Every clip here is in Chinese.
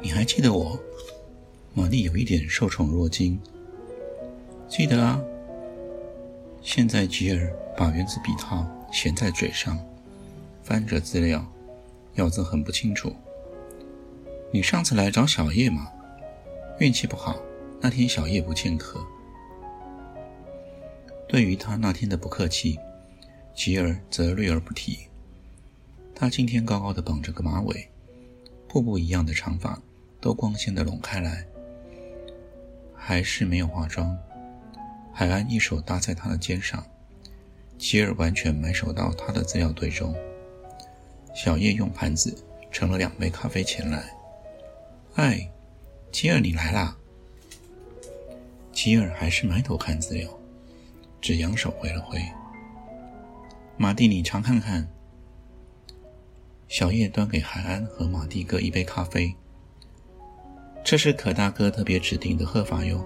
你还记得我？玛丽有一点受宠若惊。记得啊。现在吉尔把原子笔套衔在嘴上，翻着资料，咬字很不清楚。你上次来找小叶吗？运气不好，那天小叶不见客。对于他那天的不客气，吉尔则略而不提。他今天高高的绑着个马尾，瀑布一样的长发都光鲜的拢开来，还是没有化妆。海安一手搭在他的肩上，吉尔完全埋首到他的资料堆中。小叶用盘子盛了两杯咖啡前来。哎，吉尔，你来啦！吉尔还是埋头看资料，只扬手挥了挥。马蒂，你尝看看。小叶端给海安和马蒂各一杯咖啡。这是可大哥特别指定的喝法哟。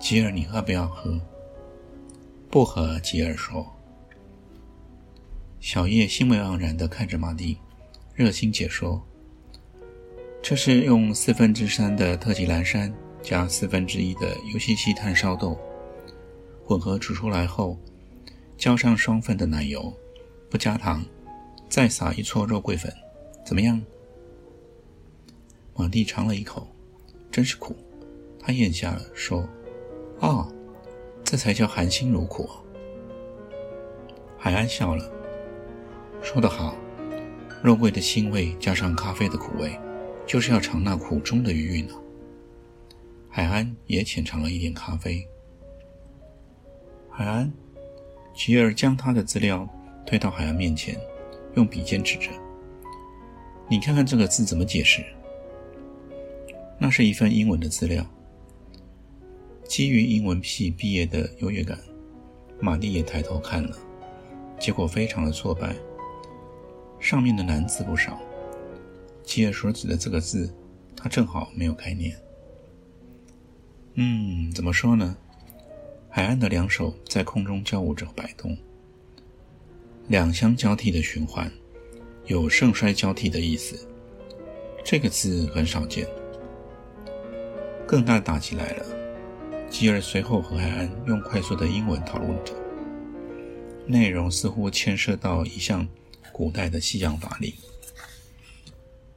吉尔，你要不要喝？不喝。吉尔说。小叶兴味盎然地看着马蒂，热心解说：“这是用四分之三的特级蓝山加四分之一的游戏系炭烧豆，混合煮出来后，浇上双份的奶油，不加糖。”再撒一撮肉桂粉，怎么样？马蒂尝了一口，真是苦。他咽下了，说：“哦，这才叫含辛茹苦。”海安笑了，说得好，肉桂的腥味加上咖啡的苦味，就是要尝那苦中的余韵呢。海安也浅尝了一点咖啡。海安，吉尔将他的资料推到海安面前。用笔尖指着，你看看这个字怎么解释？那是一份英文的资料。基于英文系毕业的优越感，玛丽也抬头看了，结果非常的挫败。上面的难字不少，吉尔所指的这个字，他正好没有概念。嗯，怎么说呢？海岸的两手在空中交舞着摆动。两相交替的循环，有盛衰交替的意思。这个字很少见。更大的打击来了，吉尔随后和海安用快速的英文讨论着，内容似乎牵涉到一项古代的西洋法令。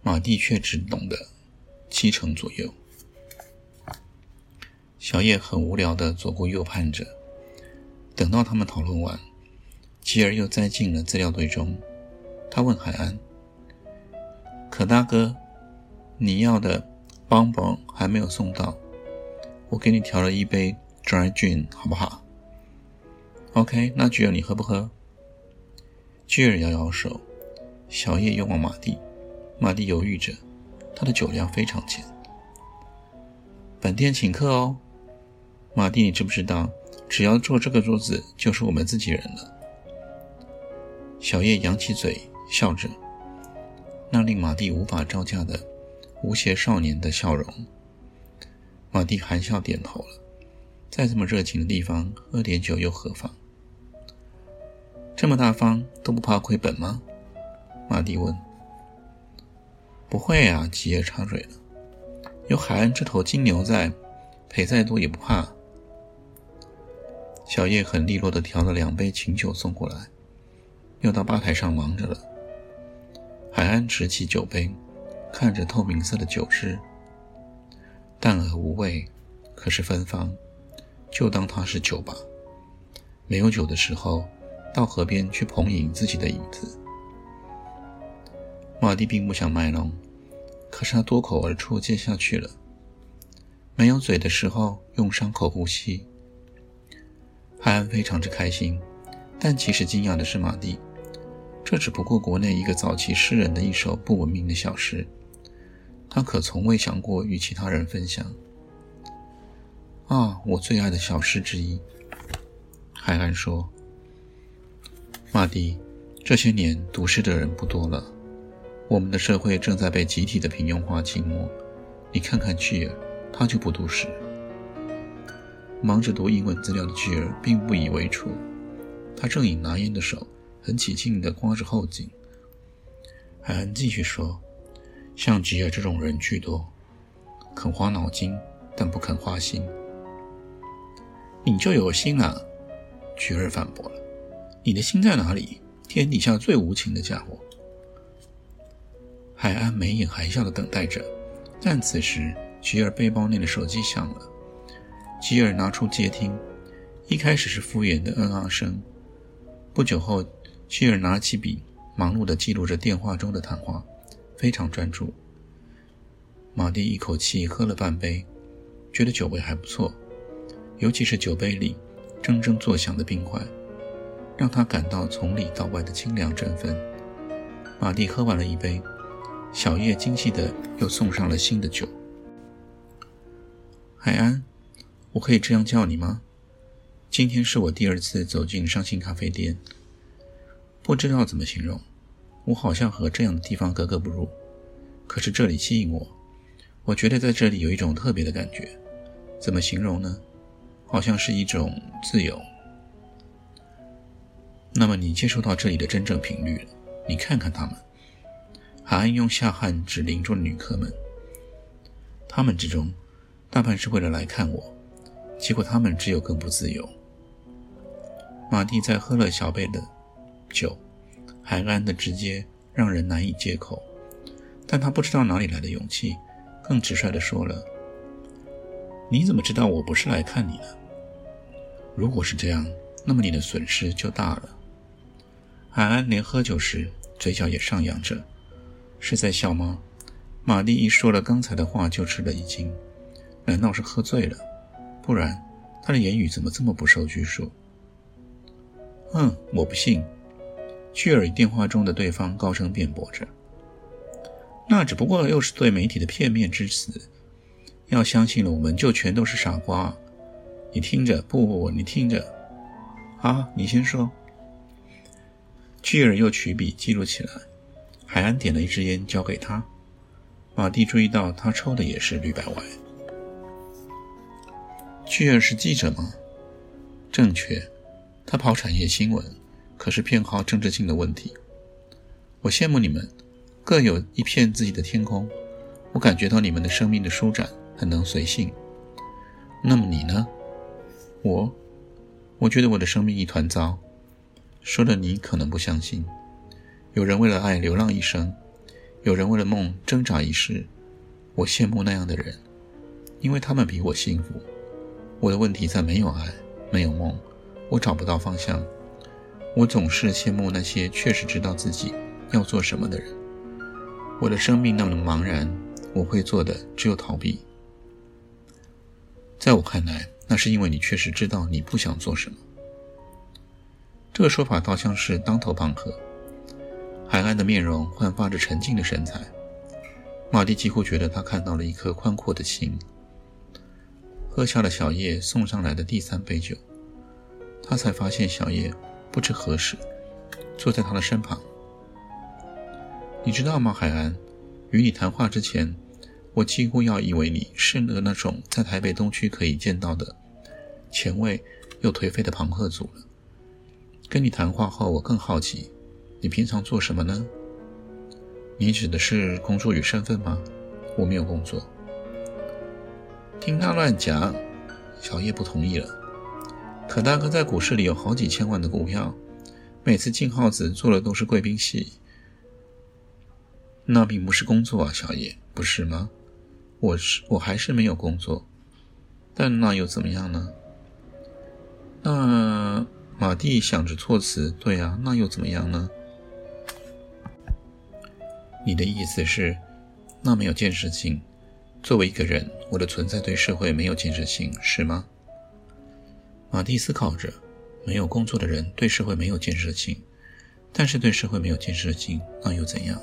马蒂却只懂得七成左右。小叶很无聊的左顾右盼着，等到他们讨论完。吉尔又栽进了资料堆中。他问海安：“可大哥，你要的邦邦还没有送到，我给你调了一杯 dry gin，好不好？”“OK，那吉尔你喝不喝？”吉尔摇摇手。小叶又望马蒂，马蒂犹豫着，他的酒量非常浅。本店请客哦，马蒂，你知不知道，只要坐这个桌子，就是我们自己人了。小叶扬起嘴笑着，那令马蒂无法招架的无邪少年的笑容。马蒂含笑点头了，在这么热情的地方喝点酒又何妨？这么大方都不怕亏本吗？马蒂问。不会啊，吉尔插嘴了，有海岸这头金牛在，赔再多也不怕。小叶很利落的调了两杯琴酒送过来。又到吧台上忙着了。海安执起酒杯，看着透明色的酒汁，淡而无味，可是芬芳，就当它是酒吧。没有酒的时候，到河边去捧饮自己的影子。马蒂并不想卖弄，可是他脱口而出接下去了。没有嘴的时候，用伤口呼吸。海安非常之开心，但其实惊讶的是马蒂。这只不过国内一个早期诗人的一首不文明的小诗，他可从未想过与其他人分享。啊，我最爱的小诗之一。海安说：“马蒂，这些年读诗的人不多了，我们的社会正在被集体的平庸化浸没。你看看巨儿，他就不读诗。”忙着读英文资料的巨儿并不以为耻，他正以拿烟的手很起劲地刮着后颈。海安继续说：“像吉尔这种人居多，肯花脑筋，但不肯花心。”你就有心了，菊儿反驳了。你的心在哪里？天底下最无情的家伙。海安眉眼含笑的等待着，但此时吉尔背包内的手机响了。吉尔拿出接听，一开始是敷衍的嗯啊声。不久后，吉尔拿起笔，忙碌的记录着电话中的谈话，非常专注。马蒂一口气喝了半杯，觉得酒味还不错。尤其是酒杯里铮铮作响的冰块，让他感到从里到外的清凉振奋。马蒂喝完了一杯，小叶精细的又送上了新的酒。海安，我可以这样叫你吗？今天是我第二次走进伤心咖啡店，不知道怎么形容，我好像和这样的地方格格不入。可是这里吸引我，我觉得在这里有一种特别的感觉，怎么形容呢？好像是一种自由。那么你接收到这里的真正频率了？你看看他们。海安用下汗指邻桌的旅客们。他们之中，大半是为了来看我，结果他们只有更不自由。马蒂在喝了小杯的酒，海安的直接让人难以接口，但他不知道哪里来的勇气，更直率地说了：“你怎么知道我不是来看你的？”如果是这样，那么你的损失就大了。海安连喝酒时嘴角也上扬着，是在笑吗？马蒂一说了刚才的话就吃了一惊，难道是喝醉了？不然他的言语怎么这么不受拘束？嗯，我不信。巨尔与电话中的对方高声辩驳着，那只不过又是对媒体的片面之词。要相信了，我们就全都是傻瓜。你听着，不不不，你听着。啊，你先说。巨尔又取笔记录起来。海安点了一支烟，交给他。马蒂注意到他抽的也是绿百外。巨尔是记者吗？正确，他跑产业新闻，可是偏好政治性的问题。我羡慕你们，各有一片自己的天空。我感觉到你们的生命的舒展，很能随性。那么你呢？我，我觉得我的生命一团糟。说了你可能不相信。有人为了爱流浪一生，有人为了梦挣扎一世。我羡慕那样的人，因为他们比我幸福。我的问题在没有爱，没有梦，我找不到方向。我总是羡慕那些确实知道自己要做什么的人。我的生命那么茫然，我会做的只有逃避。在我看来。那是因为你确实知道你不想做什么。这个说法倒像是当头棒喝。海岸的面容焕发着沉静的神采，马蒂几乎觉得他看到了一颗宽阔的心。喝下了小叶送上来的第三杯酒，他才发现小叶不知何时坐在他的身旁。你知道吗，海岸？与你谈话之前。我几乎要以为你是那那种在台北东区可以见到的前卫又颓废的朋克组了。跟你谈话后，我更好奇，你平常做什么呢？你指的是工作与身份吗？我没有工作。听他乱讲。小叶不同意了。可大哥在股市里有好几千万的股票，每次进号子做的都是贵宾席。那并不是工作啊，小叶，不是吗？我是我还是没有工作，但那又怎么样呢？那马蒂想着措辞，对啊，那又怎么样呢？你的意思是，那没有建设性？作为一个人，我的存在对社会没有建设性，是吗？马蒂思考着，没有工作的人对社会没有建设性，但是对社会没有建设性，那又怎样？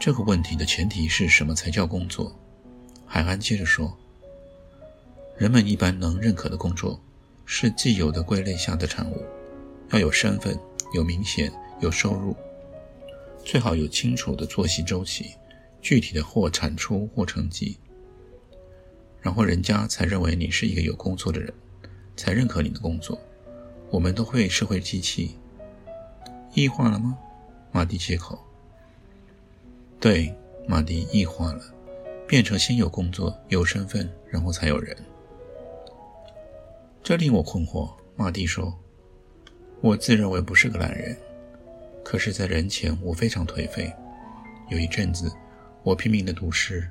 这个问题的前提是什么才叫工作？海安接着说：“人们一般能认可的工作，是既有的归类下的产物，要有身份，有明显，有收入，最好有清楚的作息周期，具体的或产出或成绩。”然后人家才认为你是一个有工作的人，才认可你的工作。我们都会社会机器异化了吗？马蒂接口。对，马蒂异化了，变成先有工作、有身份，然后才有人。这令我困惑。马蒂说：“我自认为不是个懒人，可是，在人前我非常颓废。有一阵子，我拼命的读诗。”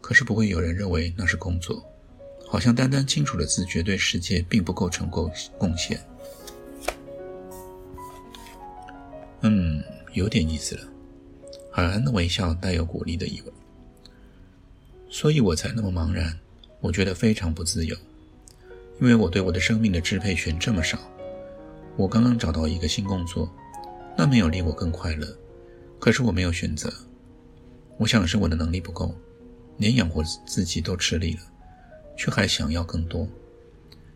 可是不会有人认为那是工作，好像单单清楚的自觉对世界并不构成贡贡献。嗯，有点意思了。海安的微笑带有鼓励的意味。所以我才那么茫然，我觉得非常不自由，因为我对我的生命的支配权这么少。我刚刚找到一个新工作，那没有令我更快乐，可是我没有选择。我想是我的能力不够。连养活自己都吃力了，却还想要更多。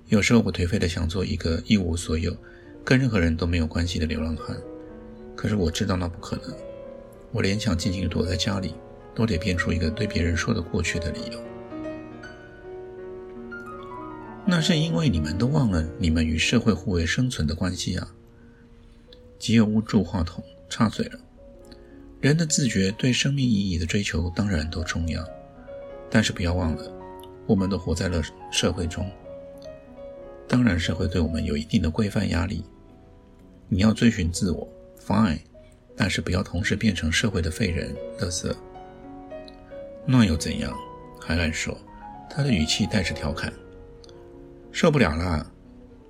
有时候我颓废的想做一个一无所有、跟任何人都没有关系的流浪汉，可是我知道那不可能。我连想静静躲在家里，都得编出一个对别人说得过去的理由。那是因为你们都忘了你们与社会互为生存的关系啊！吉尔乌住话筒插嘴了：“人的自觉对生命意义的追求当然都重要。”但是不要忘了，我们都活在了社会中。当然，社会对我们有一定的规范压力。你要追寻自我，fine，但是不要同时变成社会的废人、垃圾。那又怎样？海岸说，他的语气带着调侃。受不了了，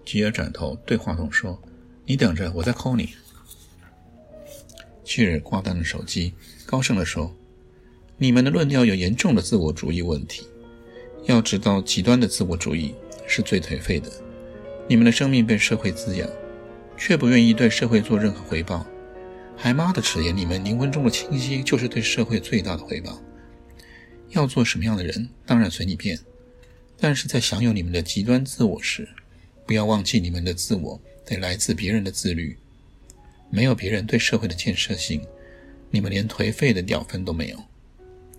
吉尔转头对话筒说：“你等着，我再 call 你。”吉尔挂断了手机，高声地说。你们的论调有严重的自我主义问题。要知道，极端的自我主义是最颓废的。你们的生命被社会滋养，却不愿意对社会做任何回报。海妈的迟言，你们灵魂中的清晰就是对社会最大的回报。要做什么样的人，当然随你便。但是在享有你们的极端自我时，不要忘记你们的自我得来自别人的自律。没有别人对社会的建设性，你们连颓废的屌分都没有。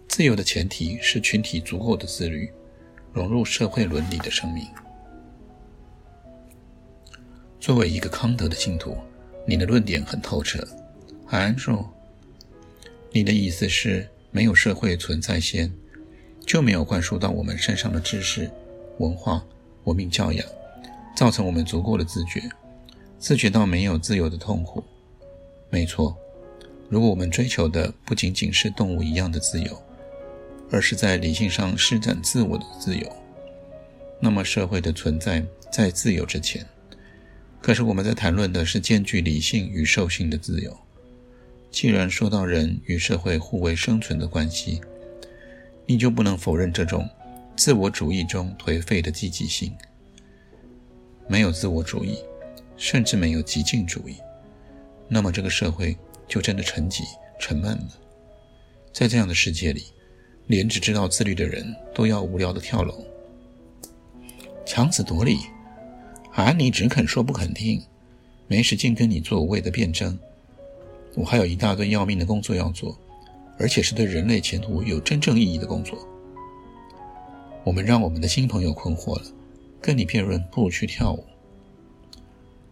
自由的前提是群体足够的自律，融入社会伦理的生命。作为一个康德的信徒，你的论点很透彻。海安说：“你的意思是，没有社会存在先，就没有灌输到我们身上的知识、文化、文明教养，造成我们足够的自觉，自觉到没有自由的痛苦。没错，如果我们追求的不仅仅是动物一样的自由。”而是在理性上施展自我的自由，那么社会的存在在自由之前。可是我们在谈论的是兼具理性与兽性的自由。既然说到人与社会互为生存的关系，你就不能否认这种自我主义中颓废的积极性。没有自我主义，甚至没有极尽主义，那么这个社会就真的沉寂、沉闷了。在这样的世界里。连只知道自律的人都要无聊的跳楼，强词夺理，啊！你只肯说不肯听，没时间跟你做无谓的辩证。我还有一大堆要命的工作要做，而且是对人类前途有真正意义的工作。我们让我们的新朋友困惑了，跟你辩论不如去跳舞。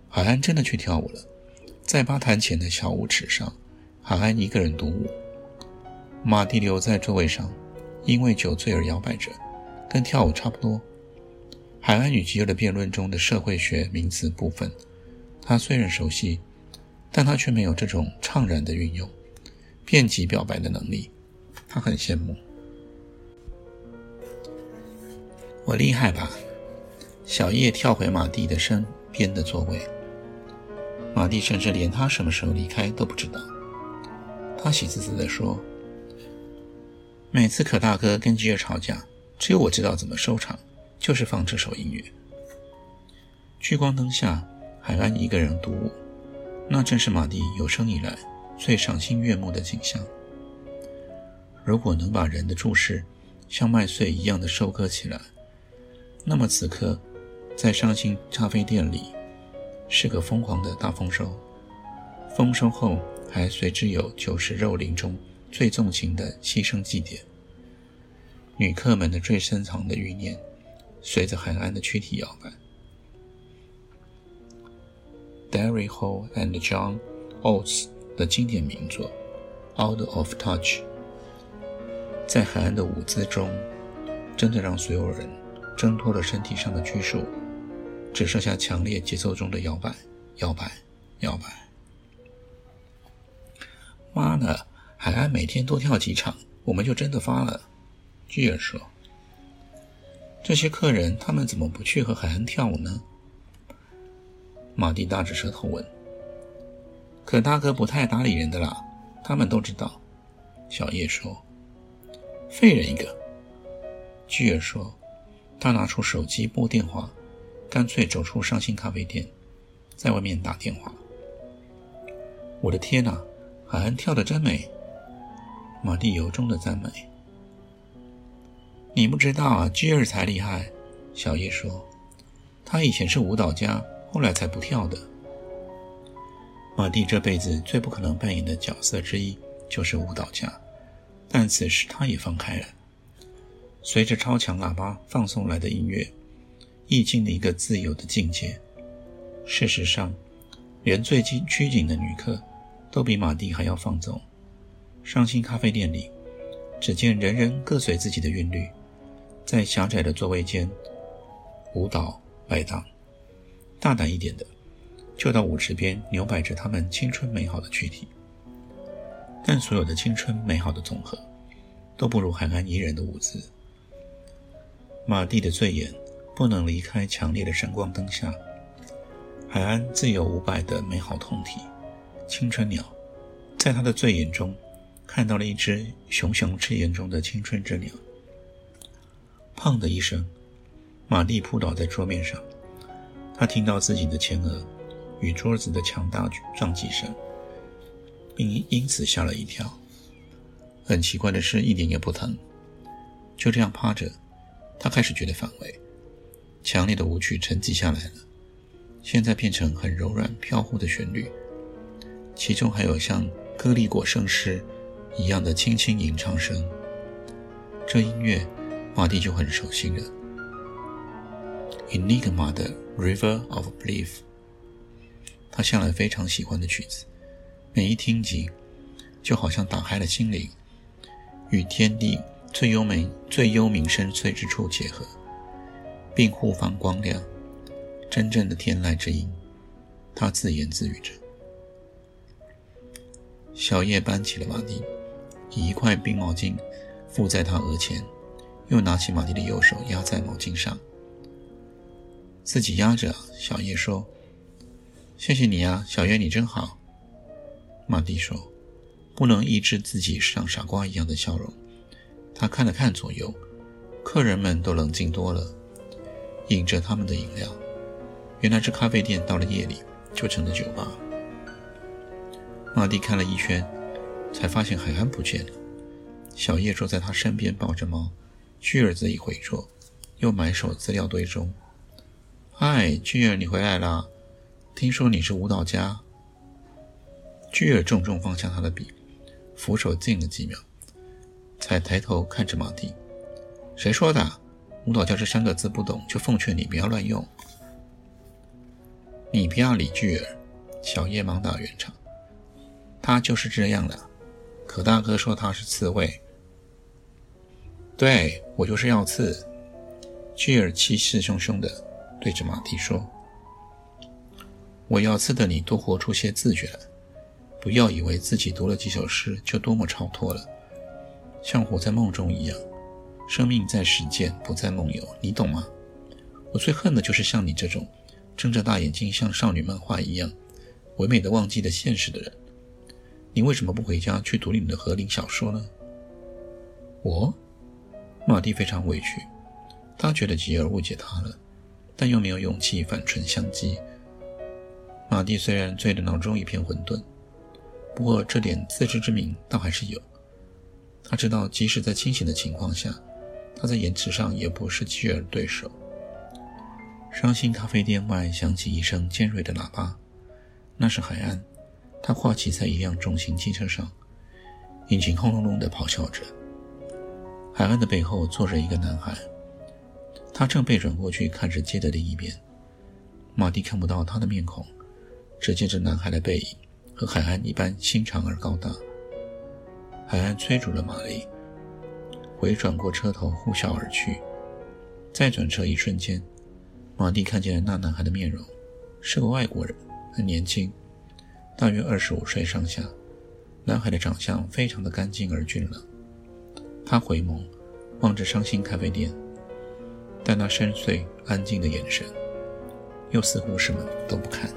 海安真的去跳舞了，在吧台前的小舞池上，海安一个人独舞，马蒂留在座位上。因为酒醉而摇摆着，跟跳舞差不多。海安与吉尔的辩论中的社会学名词部分，他虽然熟悉，但他却没有这种怅然的运用、辩题表白的能力。他很羡慕。我厉害吧？小叶跳回马蒂的身边的座位。马蒂甚至连他什么时候离开都不知道。他喜滋滋地说。每次可大哥跟吉尔吵架，只有我知道怎么收场，就是放这首音乐。聚光灯下，海安一个人独舞，那正是马蒂有生以来最赏心悦目的景象。如果能把人的注视像麦穗一样的收割起来，那么此刻在伤心咖啡店里是个疯狂的大丰收。丰收后还随之有酒池肉林中最纵情的牺牲祭奠。女客们的最深藏的欲念，随着海岸的躯体摇摆。Derry Hall and John Oates 的经典名作《Out of Touch》在海岸的舞姿中，真的让所有人挣脱了身体上的拘束，只剩下强烈节奏中的摇摆、摇摆、摇摆。妈的，海安每天多跳几场，我们就真的发了。巨儿说：“这些客人，他们怎么不去和海岸跳舞呢？”马蒂大着舌头问：“可大哥不太搭理人的啦，他们都知道。”小叶说：“废人一个。”巨儿说：“他拿出手机拨电话，干脆走出伤心咖啡店，在外面打电话。”我的天哪，海恩跳得真美！马蒂由衷的赞美。你不知道啊，吉尔才厉害。小叶说：“他以前是舞蹈家。”后来才不跳的。马蒂这辈子最不可能扮演的角色之一就是舞蹈家，但此时他也放开了。随着超强喇叭放送来的音乐，意境了一个自由的境界。事实上，连最拘拘谨的女客都比马蒂还要放纵。伤心咖啡店里，只见人人各随自己的韵律，在狭窄的座位间舞蹈摆荡。大胆一点的，就到舞池边扭摆着他们青春美好的躯体。但所有的青春美好的总和，都不如海岸宜人的舞姿。马蒂的醉眼不能离开强烈的闪光灯下，海岸自有五百的美好同体。青春鸟，在他的醉眼中，看到了一只熊熊赤焰中的青春之鸟。砰的一声，玛丽扑倒在桌面上。她听到自己的前额与桌子的强大撞击声，并因此吓了一跳。很奇怪的是，一点也不疼。就这样趴着，她开始觉得反胃。强烈的舞曲沉寂下来了，现在变成很柔软飘忽的旋律，其中还有像歌利果圣诗一样的轻轻吟唱声。这音乐，马蒂就很熟悉了。Enigma 的 River of Belief，他向来非常喜欢的曲子，每一听即就好像打开了心灵，与天地最优美、最幽冥深邃之处结合，并互放光亮。真正的天籁之音，他自言自语着。小叶搬起了马蒂，以一块冰毛巾覆在他额前，又拿起马蒂的右手压在毛巾上。自己压着，小叶说：“谢谢你啊，小叶，你真好。”马蒂说：“不能抑制自己像傻瓜一样的笑容。”他看了看左右，客人们都冷静多了，饮着他们的饮料。原来这咖啡店到了夜里就成了酒吧。马蒂看了一圈，才发现海安不见了。小叶坐在他身边抱着猫，巨儿子一回座，又埋首资料堆中。嗨，巨儿，你回来啦！听说你是舞蹈家。巨儿重重放下他的笔，扶手静了几秒，才抬头看着马蒂。谁说的？舞蹈家这三个字不懂，就奉劝你不要乱用。你不要理巨儿。小叶忙打圆场。他就是这样的。可大哥说他是刺猬。对我就是要刺。巨儿气势汹汹的。对着马蒂说：“我要刺的你多活出些自觉来，不要以为自己读了几首诗就多么超脱了，像活在梦中一样。生命在实践，不在梦游，你懂吗？我最恨的就是像你这种睁着大眼睛像少女漫画一样唯美的忘记了现实的人。你为什么不回家去读你的和林小说呢？”我，马蒂非常委屈，他觉得吉尔误解他了。但又没有勇气反唇相讥。马蒂虽然醉得脑中一片混沌，不过这点自知之明倒还是有。他知道，即使在清醒的情况下，他在言辞上也不是吉尔对手。伤心咖啡店外响起一声尖锐的喇叭，那是海岸。他跨骑在一辆重型机车上，引擎轰隆隆地咆哮着。海岸的背后坐着一个男孩，他正背转过去看着街的另一边。马蒂看不到他的面孔，只见这男孩的背影和海岸一般心长而高大。海岸催促了马蒂，回转过车头呼啸而去。再转车一瞬间，马蒂看见了那男孩的面容，是个外国人，很年轻，大约二十五岁上下。男孩的长相非常的干净而俊朗。他回眸，望着伤心咖啡店，但那深邃安静的眼神，又似乎什么都不看。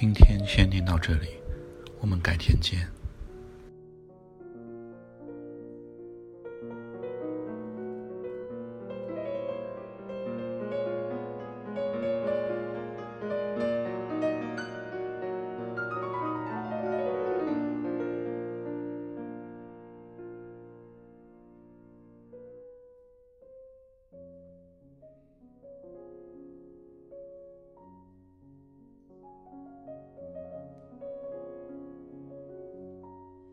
今天先念到这里，我们改天见。